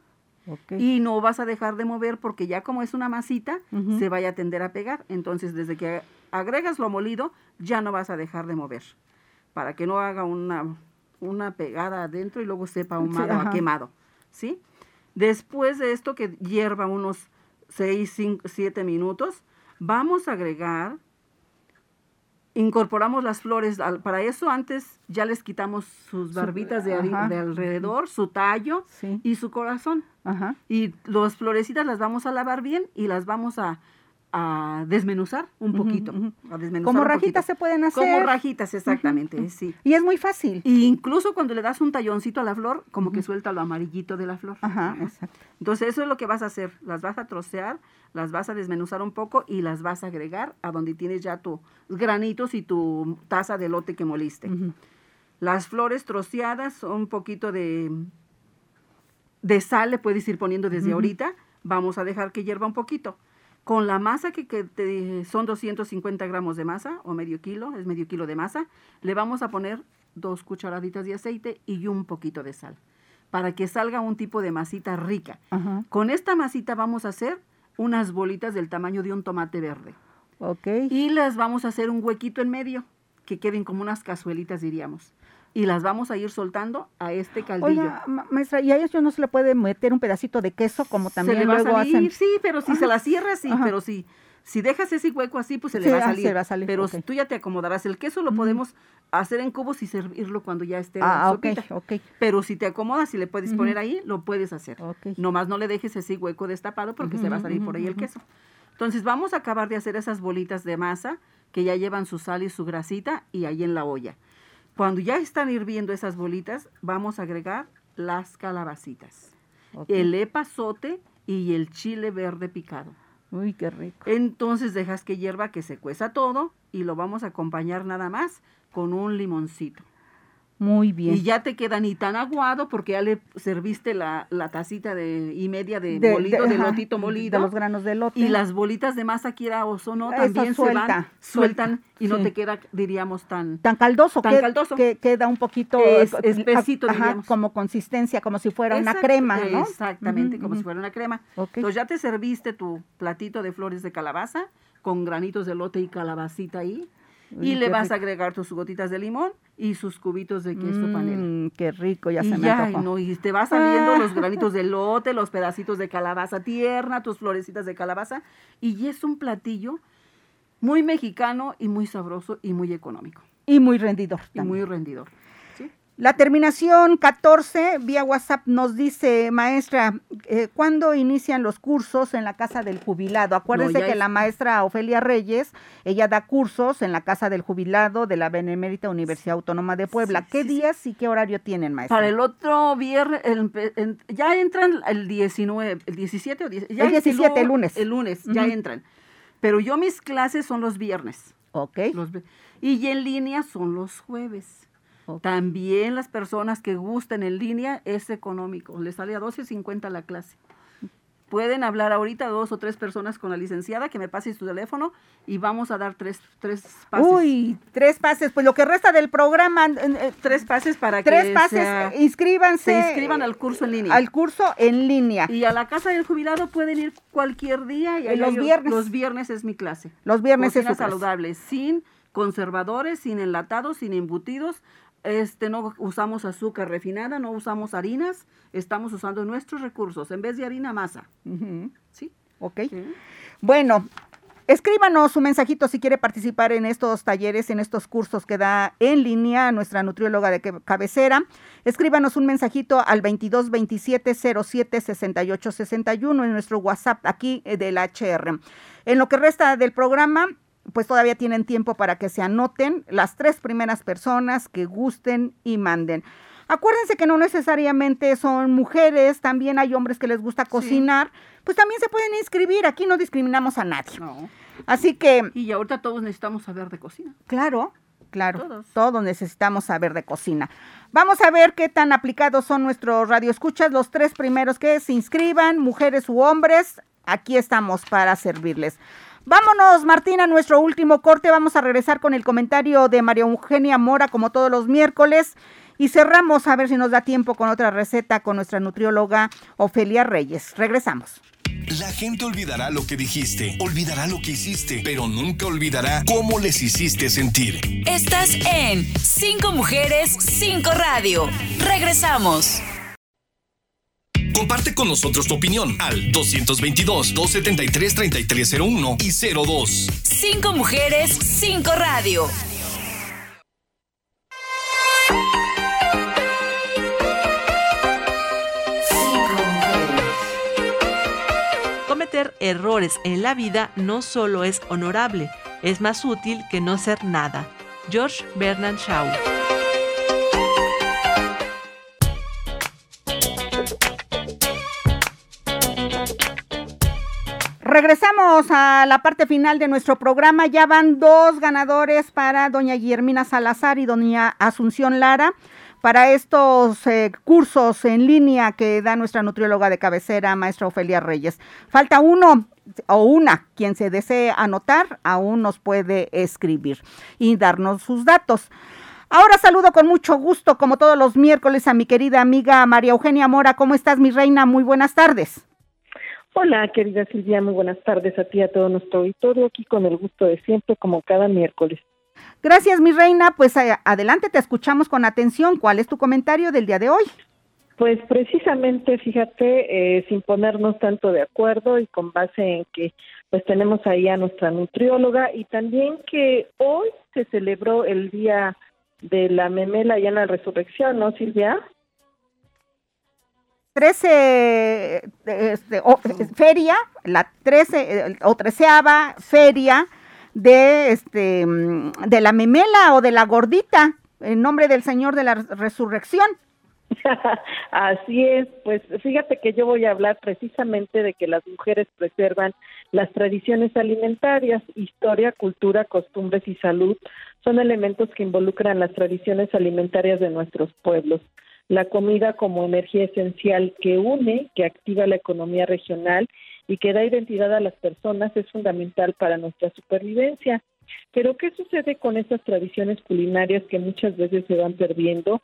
Y no vas a dejar de mover porque ya como es una masita, se vaya a tender a pegar. Entonces, desde que agregas lo molido, ya no vas a dejar de mover. Para que no haga una, una pegada adentro y luego sepa ahumado a quemado. ¿Sí? Después de esto que hierva unos 6, 5, 7 minutos, vamos a agregar, incorporamos las flores. al- Para eso antes ya les quitamos sus Su- barbitas de, alrededor, su tallo Sí. y su corazón. Ajá. Y las florecitas las vamos a lavar bien y las vamos a, a desmenuzar un poquito. a desmenuzar Como un rajitas poquito. se pueden hacer. Como rajitas, exactamente, sí. Y es muy fácil. Y incluso cuando le das un talloncito a la flor, como que suelta lo amarillito de la flor. Ajá, exacto. Entonces eso es lo que vas a hacer. Las vas a trocear, las vas a desmenuzar un poco y las vas a agregar a donde tienes ya tus granitos y tu taza de lote que moliste. Las flores troceadas, un poquito de, de sal le puedes ir poniendo desde ahorita. Vamos a dejar que hierva un poquito. Con la masa que, que te dije, son 250 gramos de masa o medio kilo, es medio kilo de masa, le vamos a poner dos cucharaditas de aceite y un poquito de sal para que salga un tipo de masita rica. Ajá. Con esta masita vamos a hacer unas bolitas del tamaño de un tomate verde. Ok. Y las vamos a hacer un huequito en medio, que queden como unas cazuelitas, diríamos. Y las vamos a ir soltando a este caldillo. Oiga, maestra, ¿y a ellos no se le puede meter un pedacito de queso como también se le va luego a salir, hacen? sí, pero si se la cierras, sí, Ajá. pero si, si dejas ese hueco así, pues se le Sí, va a ah, salir. se va a salir, Pero ok. si tú ya te acomodarás. El queso lo podemos hacer en cubos y servirlo cuando ya esté la Ah, sopita. ok. Pero si te acomodas y le puedes poner ahí, lo puedes hacer. Ok. Nomás no le dejes ese hueco destapado porque se va a salir por ahí el queso. Entonces vamos a acabar de hacer esas bolitas de masa que ya llevan su sal y su grasita y ahí en la olla. Cuando ya están hirviendo esas bolitas, vamos a agregar las calabacitas, el epazote y el chile verde picado. Uy, qué rico. Entonces dejas que hierva, que se cueza todo y lo vamos a acompañar nada más con un limoncito. Muy bien. Y ya te queda ni tan aguado porque ya le serviste la, la tacita de, y media de, De- molido, de, lotito molido. De los granos de lote. y las bolitas de masa, quiera o no, también se suelta, van, suelta, sueltan y no te queda, diríamos, tan... tan caldoso, Tan que, caldoso. que queda un poquito Es- eh, espesito, ajá, diríamos. como consistencia, como si fuera una crema, ¿no? Exactamente, como si fuera una crema. Entonces ya te serviste tu platito de flores de calabaza con granitos de lote y calabacita ahí. Y le vas rico. a agregar tus gotitas de limón y sus cubitos de queso panela. Mm, qué rico, ya y se me ya, antojó. no, y te va saliendo Ah. los granitos de lote, los pedacitos de calabaza tierna, tus florecitas de calabaza. Y es un platillo muy mexicano y muy sabroso y muy económico. Y muy rendidor Y muy rendidor. La terminación 14 vía WhatsApp nos dice, maestra, eh, ¿cuándo inician los cursos en la Casa del Jubilado? Acuérdese ya que es- la maestra Ofelia Reyes, ella da cursos en la Casa del Jubilado de la Benemérita Universidad Autónoma de Puebla. Sí, ¿Qué sí, sí. días y qué horario tienen, maestra? Para el otro viernes, el ya entran el 19, el 17 o 10, ya El 17, el lunes. El lunes, ya entran. Pero yo mis clases son los viernes. Ok. Los y en línea son los jueves. También las personas que gusten en línea es económico. Les sale a 12.50 la clase. Pueden hablar ahorita dos o tres personas con la licenciada que me pase su teléfono y vamos a dar tres, tres pases. Uy, tres pases, pues lo que resta del programa, eh, eh, tres pases para tres que pases, sea- eh, inscríbanse. se inscriban al curso en línea. Al curso en línea. Y a la casa del jubilado pueden ir cualquier día. Y Eh, los yo- viernes. Los viernes es mi clase. Los viernes es su saludable, sin conservadores, sin enlatados, sin embutidos. Este, no usamos azúcar refinada, no usamos harinas, estamos usando nuestros recursos, en vez de harina, masa. ¿Sí? Ok. Bueno, escríbanos un mensajito si quiere participar en estos talleres, en estos cursos que da en línea nuestra nutrióloga de cabecera. Escríbanos un mensajito al 22 27 07 68 61 en nuestro WhatsApp aquí eh, del HR. En lo que resta del programa, pues todavía tienen tiempo para que se anoten las tres primeras personas que gusten y manden. Acuérdense que no necesariamente son mujeres, también hay hombres que les gusta cocinar, pues también se pueden inscribir, aquí no discriminamos a nadie. No. Así que, Y ahorita todos necesitamos saber de cocina. claro, claro, Todos. todos necesitamos saber de cocina. Vamos a ver qué tan aplicados son nuestros radioescuchas, los tres primeros que se inscriban, mujeres u hombres, aquí estamos para servirles. Vámonos, Martina, a nuestro último corte. Vamos a regresar con el comentario de María Eugenia Mora, como todos los miércoles. Y cerramos a ver si nos da tiempo con otra receta con nuestra nutrióloga Ofelia Reyes. Regresamos. La gente olvidará lo que dijiste, olvidará lo que hiciste, pero nunca olvidará cómo les hiciste sentir. Estás en Cinco Mujeres, Cinco Radio. Regresamos. Comparte con nosotros tu opinión al 222-273-3301 y 02. Cinco Mujeres, Cinco Radio. Cometer errores en la vida no solo es honorable, es más útil que no ser nada. George Bernard Shaw. Regresamos a la parte final de nuestro programa. Ya van dos ganadores para doña Guillermina Salazar y doña Asunción Lara para estos eh, cursos en línea que da nuestra nutrióloga de cabecera, maestra Ofelia Reyes. Falta uno o una, quien se desee anotar, aún nos puede escribir y darnos sus datos. Ahora saludo con mucho gusto, como todos los miércoles, a mi querida amiga María Eugenia Mora. ¿Cómo estás, mi reina? Muy buenas tardes. Hola, querida Silvia, muy buenas tardes a ti y a todo nuestro auditorio, aquí con el gusto de siempre, como cada miércoles. Gracias, mi reina. Pues eh, adelante, te escuchamos con atención. ¿Cuál es tu comentario del día de hoy? Pues precisamente, fíjate, eh, sin ponernos tanto de acuerdo y con base en que pues tenemos ahí a nuestra nutrióloga y también que hoy se celebró el día de la memela ya en la resurrección, ¿no, Silvia? 13, este, o- feria, la 13 eh, o treceava feria de, este, de la memela o de la gordita, en nombre del Señor de la resurrección. Así es, pues fíjate que yo voy a hablar precisamente de que las mujeres preservan las tradiciones alimentarias, historia, cultura, costumbres y salud son elementos que involucran las tradiciones alimentarias de nuestros pueblos. La comida como energía esencial que une, que activa la economía regional y que da identidad a las personas es fundamental para nuestra supervivencia. Pero ¿qué sucede con estas tradiciones culinarias que muchas veces se van perdiendo?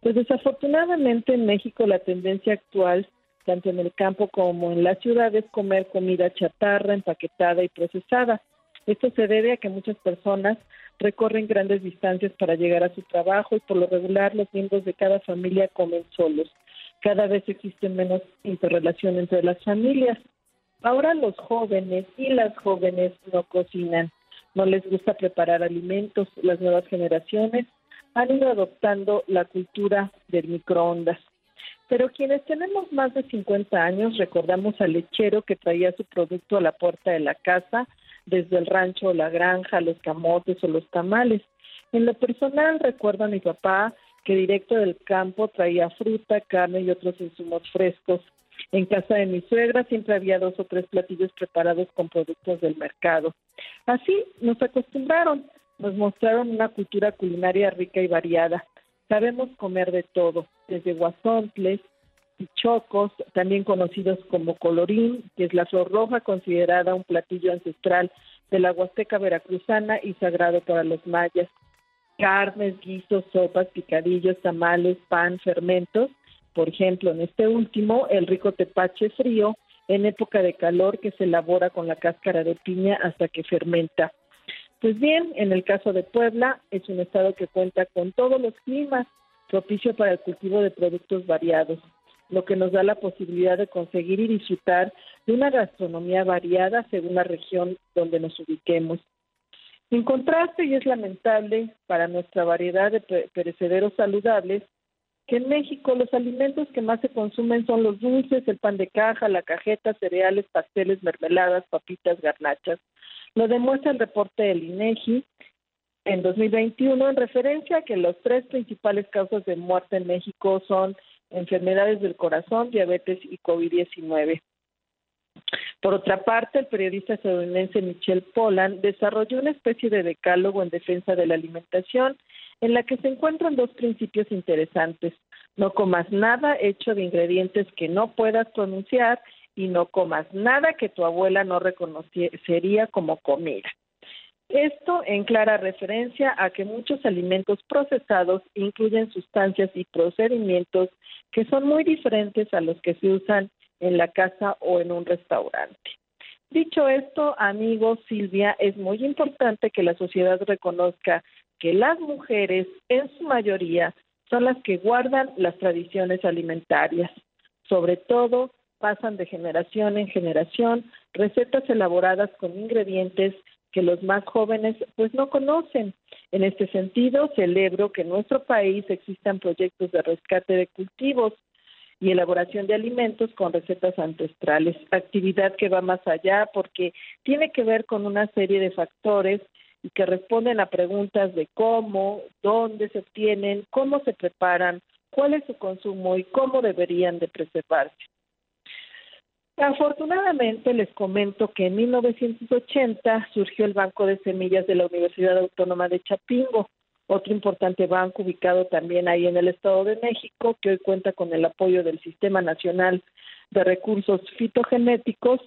Pues desafortunadamente en México la tendencia actual, tanto en el campo como en la ciudad, es comer comida chatarra, empaquetada y procesada. Esto se debe a que muchas personas recorren grandes distancias para llegar a su trabajo y por lo regular los miembros de cada familia comen solos. Cada vez existe menos interrelación entre las familias. Ahora los jóvenes y las jóvenes no cocinan, no les gusta preparar alimentos. Las nuevas generaciones han ido adoptando la cultura del microondas. Pero quienes tenemos más de 50 años recordamos al lechero que traía su producto a la puerta de la casa, desde el rancho o la granja, los camotes o los tamales. En lo personal recuerdo a mi papá que directo del campo traía fruta, carne y otros insumos frescos. En casa de mi suegra siempre había dos o tres platillos preparados con productos del mercado. Así nos acostumbraron, nos mostraron una cultura culinaria rica y variada. Sabemos comer de todo, desde guasontles, chocos, también conocidos como colorín, que es la flor roja considerada un platillo ancestral de la Huasteca veracruzana y sagrado para los mayas. Carnes, guisos, sopas, picadillos, tamales, pan, fermentos. Por ejemplo, en este último, el rico tepache frío en época de calor que se elabora con la cáscara de piña hasta que fermenta. Pues bien, en el caso de Puebla, es un estado que cuenta con todos los climas propicio para el cultivo de productos variados, lo que nos da la posibilidad de conseguir y disfrutar de una gastronomía variada según la región donde nos ubiquemos. En contraste, y es lamentable para nuestra variedad de pe- perecederos saludables, que en México los alimentos que más se consumen son los dulces, el pan de caja, la cajeta, cereales, pasteles, mermeladas, papitas, garnachas. Lo demuestra el reporte del INEGI en 2021 en referencia a que las tres principales causas de muerte en México son enfermedades del corazón, diabetes y COVID-19. Por otra parte, el periodista estadounidense Michelle Pollan desarrolló una especie de decálogo en defensa de la alimentación en la que se encuentran dos principios interesantes. No comas nada hecho de ingredientes que no puedas pronunciar y no comas nada que tu abuela no reconocería como comida. Esto en clara referencia a que muchos alimentos procesados incluyen sustancias y procedimientos que son muy diferentes a los que se usan en la casa o en un restaurante. Dicho esto, amigos, Silvia, es muy importante que la sociedad reconozca que las mujeres, en su mayoría, son las que guardan las tradiciones alimentarias. Sobre todo, pasan de generación en generación recetas elaboradas con ingredientes que los más jóvenes pues no conocen. En este sentido, celebro que en nuestro país existan proyectos de rescate de cultivos y elaboración de alimentos con recetas ancestrales, actividad que va más allá porque tiene que ver con una serie de factores y que responden a preguntas de cómo, dónde se obtienen, cómo se preparan, cuál es su consumo y cómo deberían de preservarse. Afortunadamente les comento que en 1980 surgió el Banco de Semillas de la Universidad Autónoma de Chapingo, otro importante banco ubicado también ahí en el Estado de México, que hoy cuenta con el apoyo del Sistema Nacional de Recursos Fitogenéticos,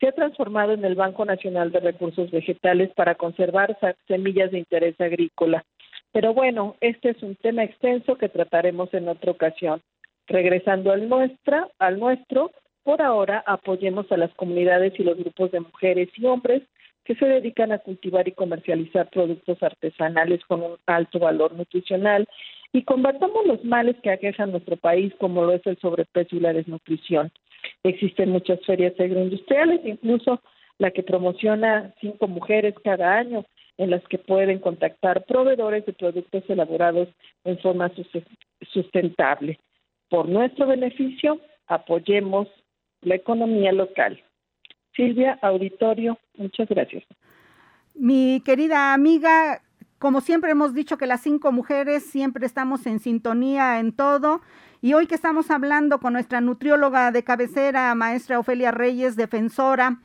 se ha transformado en el Banco Nacional de Recursos Vegetales para conservar semillas de interés agrícola. Pero bueno, este es un tema extenso que trataremos en otra ocasión. Regresando al, nuestra, al nuestro, por ahora, apoyemos a las comunidades y los grupos de mujeres y hombres que se dedican a cultivar y comercializar productos artesanales con un alto valor nutricional y combatamos los males que aquejan nuestro país, como lo es el sobrepeso y la desnutrición. Existen muchas ferias agroindustriales, incluso la que promociona cinco mujeres cada año, en las que pueden contactar proveedores de productos elaborados en forma sustentable. Por nuestro beneficio, apoyemos la economía local. Silvia, auditorio, muchas gracias. Mi querida amiga, como siempre hemos dicho que las cinco mujeres siempre estamos en sintonía en todo. Y hoy que estamos hablando con nuestra nutrióloga de cabecera, maestra Ofelia Reyes, defensora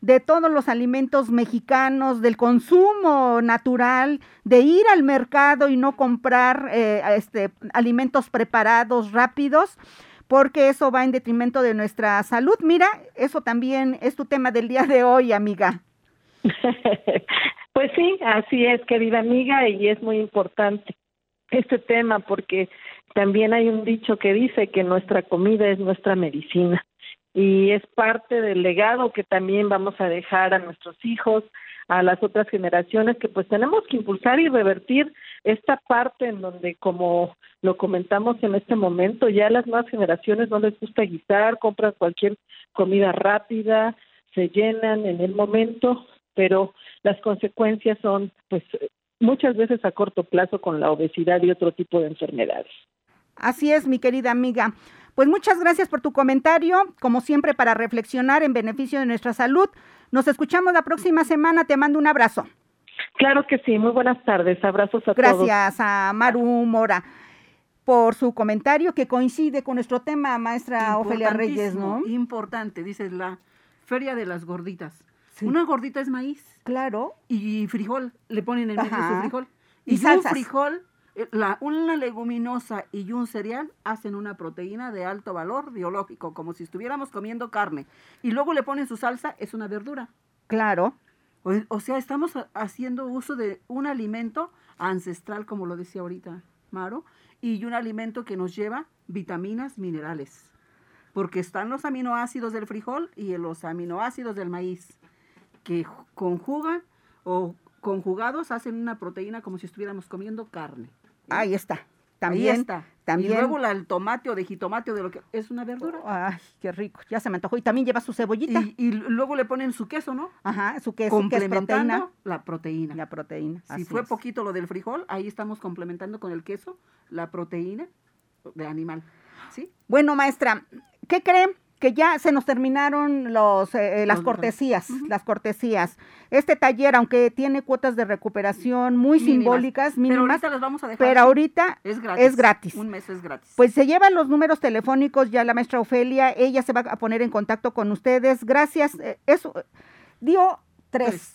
de todos los alimentos mexicanos, del consumo natural, de ir al mercado y no comprar eh, este, alimentos preparados rápidos, porque eso va en detrimento de nuestra salud. Mira, eso también es tu tema del día de hoy, amiga. pues sí, así es, querida amiga, y es muy importante este tema porque también hay un dicho que dice que nuestra comida es nuestra medicina y es parte del legado que también vamos a dejar a nuestros hijos, a las otras generaciones que pues tenemos que impulsar y revertir esta parte en donde como lo comentamos en este momento ya las nuevas generaciones no les gusta guisar, compran cualquier comida rápida, se llenan en el momento, pero las consecuencias son pues muchas veces a corto plazo con la obesidad y otro tipo de enfermedades. Así es, mi querida amiga. Pues muchas gracias por tu comentario, como siempre para reflexionar en beneficio de nuestra salud. Nos escuchamos la próxima semana, te mando un abrazo. Claro que sí, muy buenas tardes, abrazos a gracias todos. Gracias a Maru Mora por su comentario que coincide con nuestro tema, maestra Ofelia Reyes, ¿no? Importante, dice la Feria de las Gorditas. Una gordita es maíz. Claro. Y frijol, le ponen en medio su frijol. Y, y un frijol, la, una leguminosa y un cereal hacen una proteína de alto valor biológico, como si estuviéramos comiendo carne. Y luego le ponen su salsa, es una verdura. Claro. O, o sea, estamos haciendo uso de un alimento ancestral, como lo decía ahorita Maro, y un alimento que nos lleva vitaminas, minerales. Porque están los aminoácidos del frijol y los aminoácidos del maíz que conjugan o conjugados hacen una proteína como si estuviéramos comiendo carne. Ahí está. También Ahí está. También. Y luego la, el tomate o de jitomate o de lo que es una verdura. Ay, qué rico. Ya se me antojó. Y también lleva su cebollita. Y, y luego le ponen su queso, ¿no? Ajá, su queso. Complementando que es proteína. la proteína. La proteína. Si fue es. poquito lo del frijol, ahí estamos complementando con el queso la proteína de animal. ¿Sí? Bueno, maestra, ¿qué creen? Que ya se nos terminaron los, eh, eh, las cortesías, las cortesías. Este taller, aunque tiene cuotas de recuperación muy Mínimas. simbólicas, Pero mínimas, ahorita las vamos a dejar. pero ahorita es gratis. es gratis. Un mes es gratis. Pues se llevan los números telefónicos ya la maestra Ofelia, ella se va a poner en contacto con ustedes. Gracias. eh, Eso dio tres. Tres.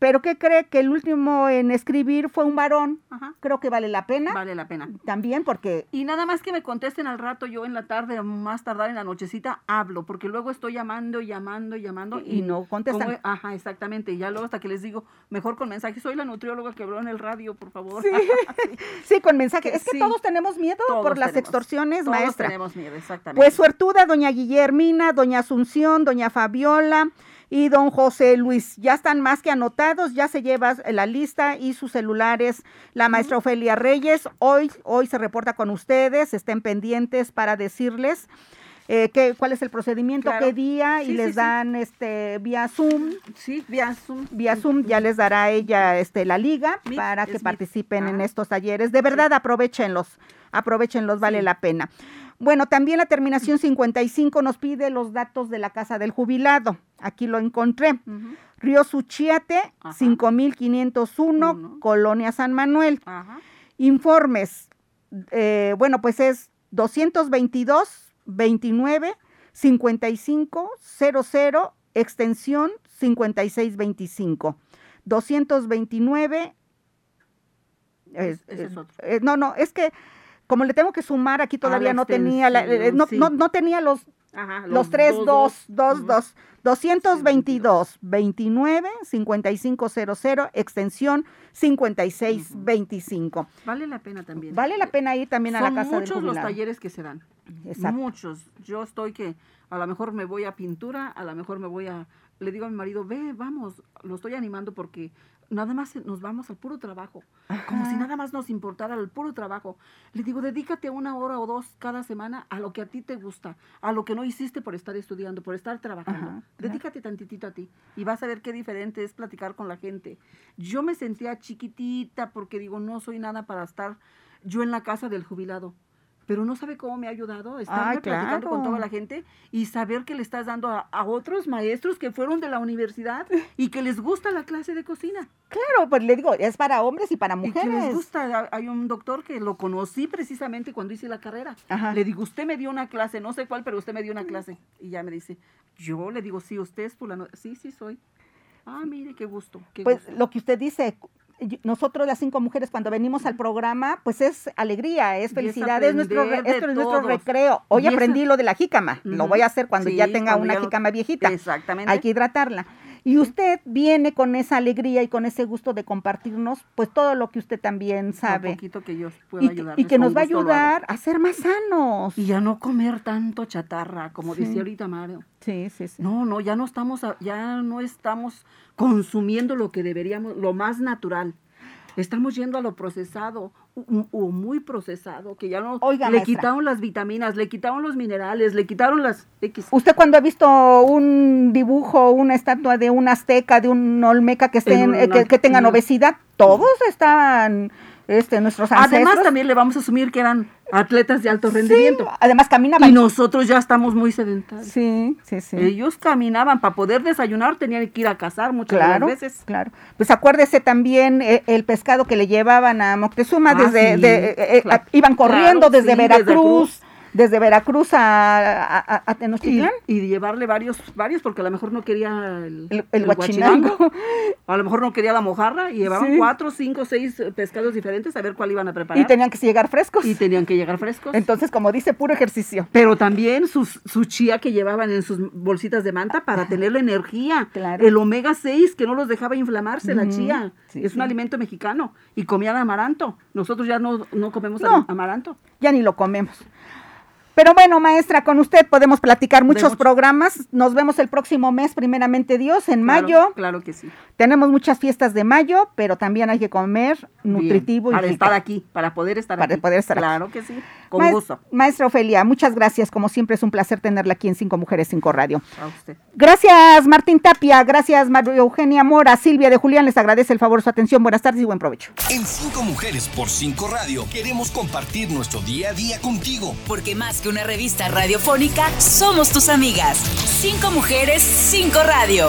Pero ¿qué cree que el último en escribir fue un varón? Ajá. Creo que vale la pena Vale la pena. también porque Y nada más que me contesten al rato, yo en la tarde, más tardar en la nochecita, hablo, porque luego estoy llamando, llamando, llamando. Y no contestan. como- ajá, exactamente. Y ya luego hasta que les digo, mejor con mensaje, soy la nutrióloga que habló en el radio, por favor. Sí. sí, con mensaje. Es que sí. todos tenemos miedo Todos por las tenemos. extorsiones, Todos maestra. tenemos miedo, exactamente. Pues suertuda, doña Guillermina, doña Asunción, doña Fabiola y don José Luis. Ya están más que anotados, ya se lleva la lista y sus celulares la maestra Ofelia Reyes. Hoy, hoy se reporta con ustedes, estén pendientes para decirles eh, qué- cuál es el procedimiento, Claro. qué día Sí, y les sí. dan este vía Zoom. sí, vía Zoom. Vía Zoom ya les dará ella este la liga para que participen en estos talleres. De verdad, aprovechenlos, aprovechenlos, vale la pena. Bueno, también la terminación 55 nos pide los datos de la casa del jubilado. Aquí lo encontré. Río Suchiate, Ajá. 5501, Uno. Colonia San Manuel. Ajá. Informes, eh, bueno, pues es 222 29 55 00 extensión 5625. 229 es- Ese es es- otro. eh, no, no, es que como le tengo que sumar aquí todavía no tenía la- eh, no, sí. no tenía los Ajá, los tres, dos, dos, Ujú. dos. 222, 29, 5500, extensión 5625. Vale la pena también. Vale la pena ir también a la casa del muchos los talleres que se dan. Exacto. Muchos. Yo estoy que a lo mejor me voy a pintura, a lo mejor me voy a... Le digo a mi marido, ve, vamos, lo estoy animando porque nada más nos vamos al puro trabajo. Como si nada más nos importara el puro trabajo. Le digo, dedícate una hora o dos cada semana a lo que a ti te gusta, a lo que no hiciste por estar estudiando, por estar trabajando. Ajá. Dedícate tantitito a ti y vas a ver qué diferente es platicar con la gente. Yo me sentía chiquitita porque digo, no soy nada para estar yo en la casa del jubilado. Pero no sabe cómo me ha ayudado estar Ay, platicando con toda la gente y saber que le estás dando a, a otros maestros que fueron de la universidad y que les gusta la clase de cocina. Claro, pues le digo, es para hombres y para Y que les mujeres. gusta. Hay un doctor que lo conocí precisamente cuando hice la carrera. Ajá. Le digo, usted me dio una clase, no sé cuál, pero usted me dio una clase. Y ya me dice, yo le digo, sí, usted es fulano. Sí, sí, soy. Ah, mire, qué gusto. qué Pues gusto. lo que usted dice, nosotros las cinco mujeres cuando venimos al programa, pues es alegría, es felicidad, es nuestro, esto es nuestro recreo. Hoy aprendí lo de la jícama, lo voy a hacer cuando ya tenga una lo- jícama viejita. Exactamente. Hay que hidratarla. Y usted viene con esa alegría y con ese gusto de compartirnos, pues todo lo que usted también sabe. poquito que yo puedo Y, y que nos va a ayudar a ser más sanos. Y ya no comer tanto chatarra, como Sí. decía ahorita Mario. Sí, sí, sí. No, no, ya no estamos, a- ya no estamos consumiendo lo que deberíamos, lo más natural. Estamos yendo a lo procesado o, muy procesado, que ya no Oiga, le maestra. quitaron las vitaminas, le quitaron los minerales, le quitaron las X. ¿Usted cuando ha visto un dibujo, una estatua de un azteca, de un olmeca que, estén, eh, que, que tengan una- obesidad? Todos están, este, nuestros ancestros. Además, también le vamos a asumir que eran atletas de alto Sí, rendimiento. además caminaban. Y nosotros ya estamos muy sedentarios. Sí, sí, sí. Ellos caminaban para poder desayunar, tenían que ir a cazar muchas de Claro, las veces. claro. Pues acuérdese también eh, el pescado que le llevaban a Moctezuma Ah, desde, sí, de- eh, eh, iban corriendo Claro, desde sí, Veracruz, Veracruz. Desde Veracruz a, a, a- a Y, Tenochtitlán. y llevarle varios, varios, porque a lo mejor no quería el, El- el guachinango. A lo mejor no quería la mojarra y llevaban Sí. cuatro, cinco, seis pescados diferentes a ver cuál iban a preparar. Y tenían que llegar frescos. Y tenían que llegar frescos. Entonces, como dice, puro ejercicio. Pero también sus, su chía que llevaban en sus bolsitas de manta para tener la energía. Claro. El omega 6 que no los dejaba inflamarse, la chía. Sí, es sí. un alimento mexicano. Y comían amaranto. Nosotros ya no, no comemos No. amaranto. ya ni lo comemos. Pero bueno, maestra, con usted podemos platicar muchos mucho. programas. Nos vemos el próximo mes, primeramente Dios, en Claro, mayo. Claro que sí. Tenemos muchas fiestas de mayo, pero también hay que comer Bien, nutritivo Para y rico. estar aquí, para poder estar Para aquí. poder estar aquí. Claro que sí. Con gusto. Maestra Ofelia, muchas gracias. Como siempre es un placer tenerla aquí en Cinco Mujeres, Cinco Radio. A usted. Gracias, Martín Tapia. Gracias, María Eugenia Mora. Silvia de Julián les agradece el favor su atención. Buenas tardes y buen provecho. En Cinco Mujeres por Cinco Radio queremos compartir nuestro día a día contigo. Porque más que una revista radiofónica, somos tus amigas. Cinco mujeres, cinco radio.